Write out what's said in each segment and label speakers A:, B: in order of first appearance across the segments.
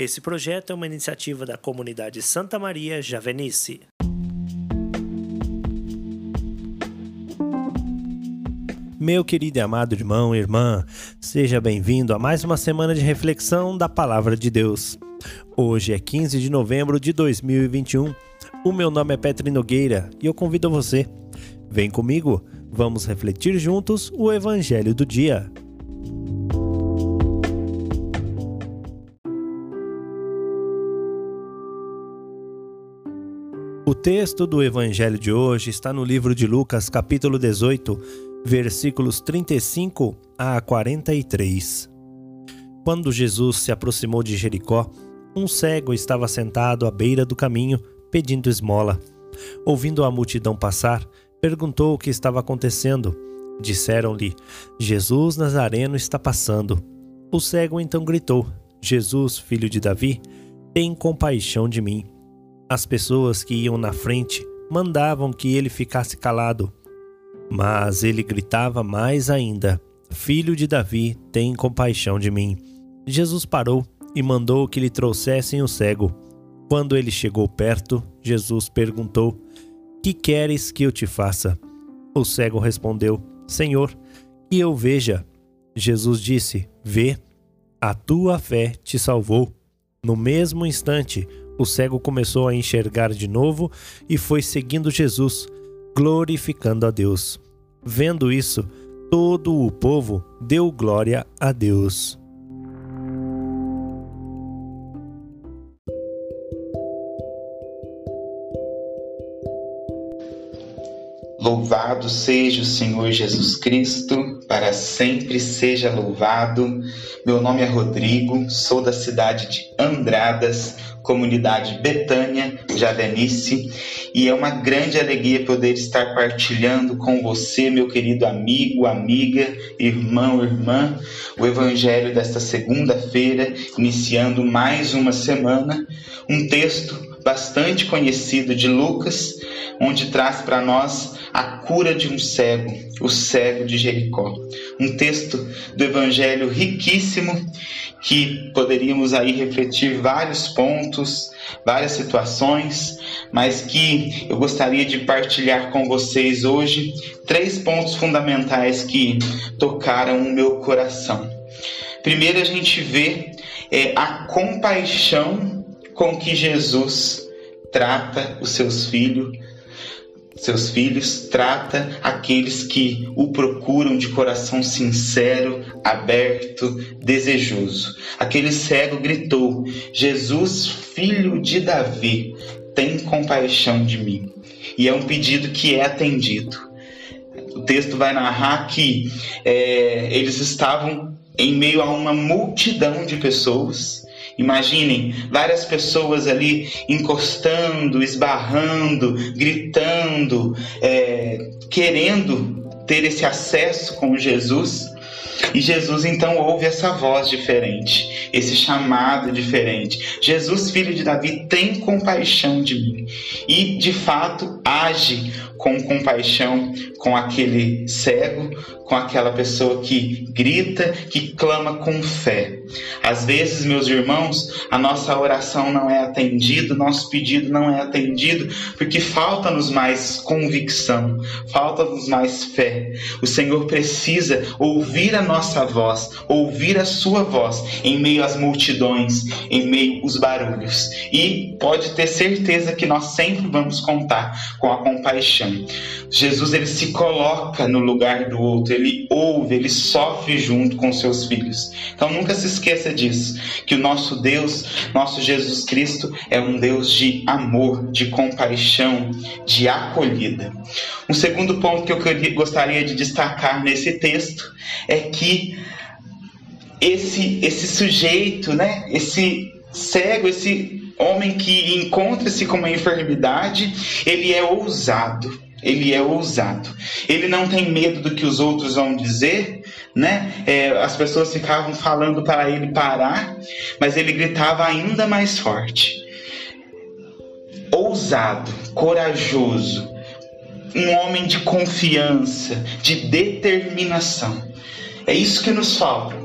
A: Esse projeto é uma iniciativa da comunidade Santa Maria Javenice. Meu querido e amado irmão e irmã, seja bem-vindo a mais uma semana de reflexão da Palavra de Deus. Hoje é 15 de novembro de 2021. O meu nome é Petri Nogueira e eu convido você. Vem comigo, vamos refletir juntos o Evangelho do dia. O texto do Evangelho de hoje está no livro de Lucas, capítulo 18, versículos 35 a 43. Quando Jesus se aproximou de Jericó, um cego estava sentado à beira do caminho, pedindo esmola. Ouvindo a multidão passar, perguntou o que estava acontecendo. Disseram-lhe: Jesus Nazareno está passando. O cego então gritou: Jesus, filho de Davi, tem compaixão de mim. As pessoas que iam na frente mandavam que ele ficasse calado. Mas ele gritava mais ainda: Filho de Davi, tem compaixão de mim. Jesus parou e mandou que lhe trouxessem o cego. Quando ele chegou perto, Jesus perguntou: Que queres que eu te faça? O cego respondeu: Senhor, que eu veja. Jesus disse: Vê, a tua fé te salvou. No mesmo instante, o cego começou a enxergar de novo e foi seguindo Jesus, glorificando a Deus. Vendo isso, todo o povo deu glória a Deus.
B: Louvado seja o Senhor Jesus Cristo, para sempre seja louvado. Meu nome é Rodrigo, sou da cidade de Andradas, comunidade Betânia, Javenice, e é uma grande alegria poder estar partilhando com você, meu querido amigo, amiga, irmão, irmã, o evangelho desta segunda-feira, iniciando mais uma semana, um texto bastante conhecido de Lucas, onde traz para nós a cura de um cego, o cego de Jericó. Um texto do evangelho riquíssimo que poderíamos aí refletir vários pontos, várias situações, mas que eu gostaria de partilhar com vocês hoje três pontos fundamentais que tocaram o meu coração. Primeiro a gente vê é, a compaixão com que Jesus trata os seus filhos, seus filhos, trata aqueles que o procuram de coração sincero, aberto, desejoso. Aquele cego gritou: Jesus, filho de Davi, tem compaixão de mim. E é um pedido que é atendido. O texto vai narrar que é, eles estavam em meio a uma multidão de pessoas Imaginem várias pessoas ali encostando, esbarrando, gritando, é, querendo ter esse acesso com Jesus. E Jesus então ouve essa voz diferente, esse chamado diferente. Jesus, filho de Davi, tem compaixão de mim. E de fato age com compaixão com aquele cego, com aquela pessoa que grita, que clama com fé. Às vezes, meus irmãos, a nossa oração não é atendida, nosso pedido não é atendido, porque falta-nos mais convicção, falta-nos mais fé. O Senhor precisa ouvir a nossa voz, ouvir a sua voz em meio às multidões, em meio aos barulhos. E pode ter certeza que nós sempre vamos contar com a compaixão. Jesus ele se coloca no lugar do outro, ele ouve, ele sofre junto com seus filhos. Então nunca se esqueça disso, que o nosso Deus, nosso Jesus Cristo, é um Deus de amor, de compaixão, de acolhida. Um segundo ponto que eu gostaria de destacar nesse texto é que esse, esse sujeito, né, esse cego, esse homem que encontra-se com uma enfermidade, ele é ousado ele é ousado. Ele não tem medo do que os outros vão dizer, né? É, as pessoas ficavam falando para ele parar, mas ele gritava ainda mais forte. Ousado, corajoso, um homem de confiança, de determinação. É isso que nos falta.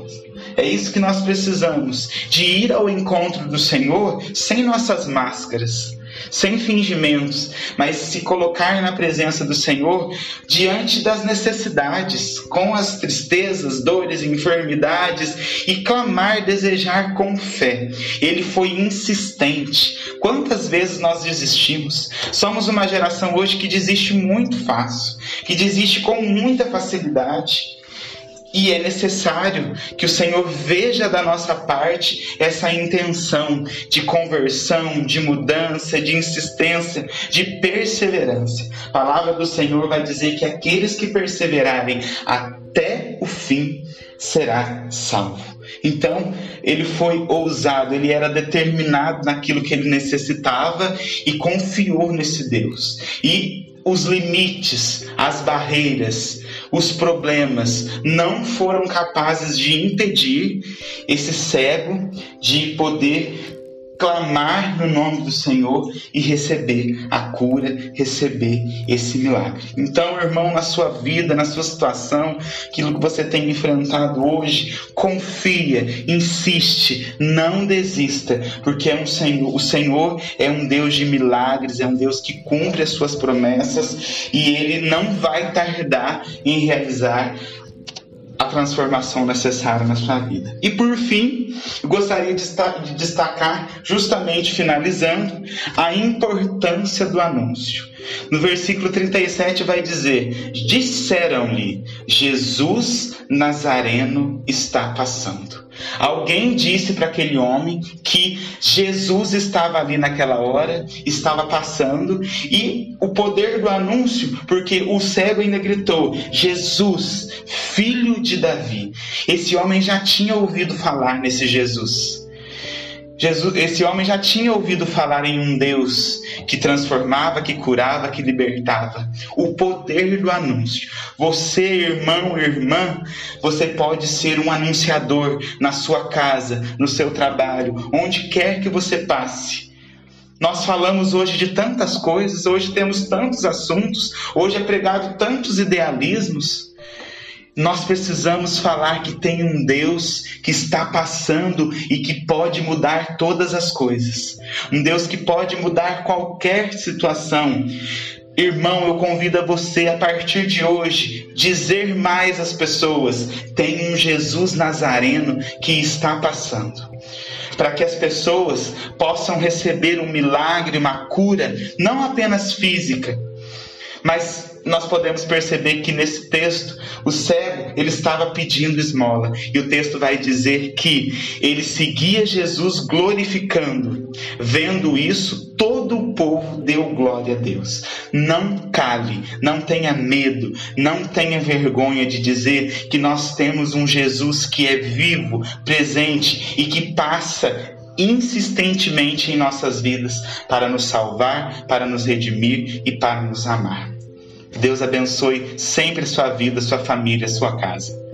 B: é isso que nós precisamos, de ir ao encontro do Senhor sem nossas máscaras sem fingimentos, mas se colocar na presença do Senhor diante das necessidades, com as tristezas, dores, enfermidades e clamar, desejar com fé. Ele foi insistente. Quantas vezes nós desistimos? Somos uma geração hoje que desiste muito fácil, que desiste com muita facilidade. E é necessário que o Senhor veja da nossa parte essa intenção de conversão, de mudança, de insistência, de perseverança. A palavra do Senhor vai dizer que aqueles que perseverarem até o fim será salvo. Então, ele foi ousado, ele era determinado naquilo que ele necessitava e confiou nesse Deus. E os limites, as barreiras, os problemas não foram capazes de impedir esse cego de poder clamar no nome do Senhor e receber a cura, receber esse milagre. Então, irmão, na sua vida, na sua situação, aquilo que você tem enfrentado hoje, confia, insiste, não desista, porque é um Senhor, o Senhor é um Deus de milagres, é um Deus que cumpre as suas promessas e ele não vai tardar em realizar a transformação necessária na sua vida. E por fim, gostaria de destacar, justamente finalizando, a importância do anúncio. No versículo 37 vai dizer: Disseram-lhe, Jesus Nazareno está passando. Alguém disse para aquele homem que Jesus estava ali naquela hora, estava passando, e o poder do anúncio, porque o cego ainda gritou: Jesus, filho de Davi. Esse homem já tinha ouvido falar nesse Jesus. Jesus, esse homem já tinha ouvido falar em um Deus que transformava, que curava, que libertava. O poder do anúncio. Você, irmão, irmã, você pode ser um anunciador na sua casa, no seu trabalho, onde quer que você passe. Nós falamos hoje de tantas coisas, hoje temos tantos assuntos, hoje é pregado tantos idealismos. Nós precisamos falar que tem um Deus que está passando e que pode mudar todas as coisas. Um Deus que pode mudar qualquer situação. Irmão, eu convido a você a partir de hoje dizer mais às pessoas: tem um Jesus Nazareno que está passando. Para que as pessoas possam receber um milagre, uma cura, não apenas física, mas nós podemos perceber que nesse texto o cego ele estava pedindo esmola e o texto vai dizer que ele seguia Jesus glorificando. Vendo isso, todo o povo deu glória a Deus. Não cale, não tenha medo, não tenha vergonha de dizer que nós temos um Jesus que é vivo, presente e que passa insistentemente em nossas vidas para nos salvar, para nos redimir e para nos amar. Deus abençoe sempre sua vida, sua família, sua casa.